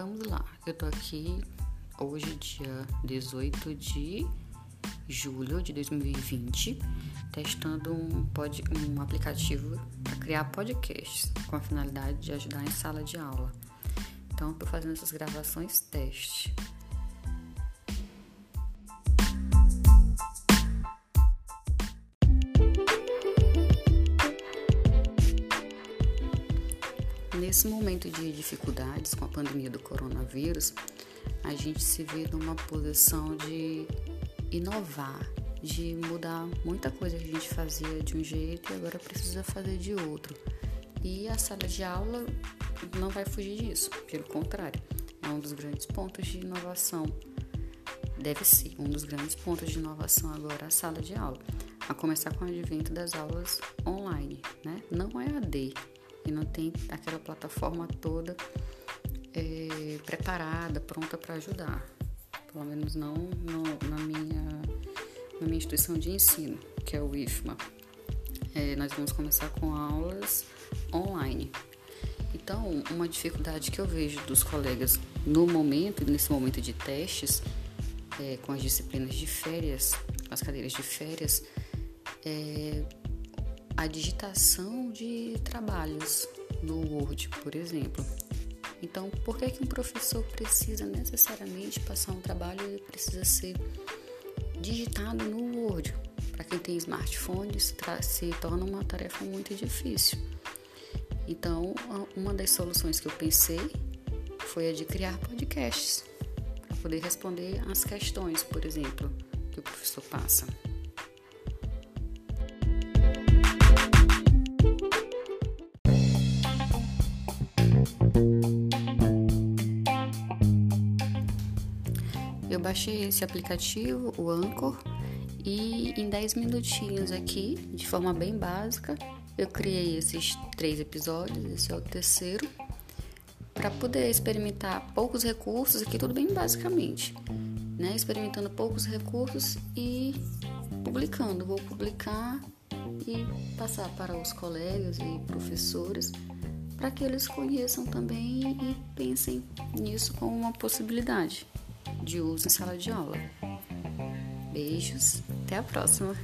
vamos lá. Eu tô aqui hoje, dia 18 de julho de 2020, testando um, pod, um aplicativo para criar podcasts com a finalidade de ajudar em sala de aula. Então, estou fazendo essas gravações teste. Nesse momento de dificuldades com a pandemia do coronavírus, a gente se vê numa posição de inovar, de mudar muita coisa que a gente fazia de um jeito e agora precisa fazer de outro. E a sala de aula não vai fugir disso, pelo contrário, é um dos grandes pontos de inovação. Deve ser um dos grandes pontos de inovação agora a sala de aula, a começar com o advento das aulas online, né? Não é AD, e não tem aquela plataforma toda é, preparada, pronta para ajudar. Pelo menos não no, na, minha, na minha instituição de ensino, que é o IFMA. É, nós vamos começar com aulas online. Então, uma dificuldade que eu vejo dos colegas no momento, nesse momento de testes, é, com as disciplinas de férias, as cadeiras de férias, é a digitação de trabalhos no Word, por exemplo. Então, por que, que um professor precisa necessariamente passar um trabalho e precisa ser digitado no Word? Para quem tem smartphone, isso se torna uma tarefa muito difícil. Então, uma das soluções que eu pensei foi a de criar podcasts para poder responder às questões, por exemplo, que o professor passa. Eu baixei esse aplicativo, o Anchor, e em 10 minutinhos aqui, de forma bem básica, eu criei esses três episódios, esse é o terceiro, para poder experimentar poucos recursos, aqui tudo bem basicamente, né? Experimentando poucos recursos e publicando. Vou publicar e passar para os colegas e professores para que eles conheçam também e pensem nisso como uma possibilidade de uso em sala de aula. Beijos, até a próxima!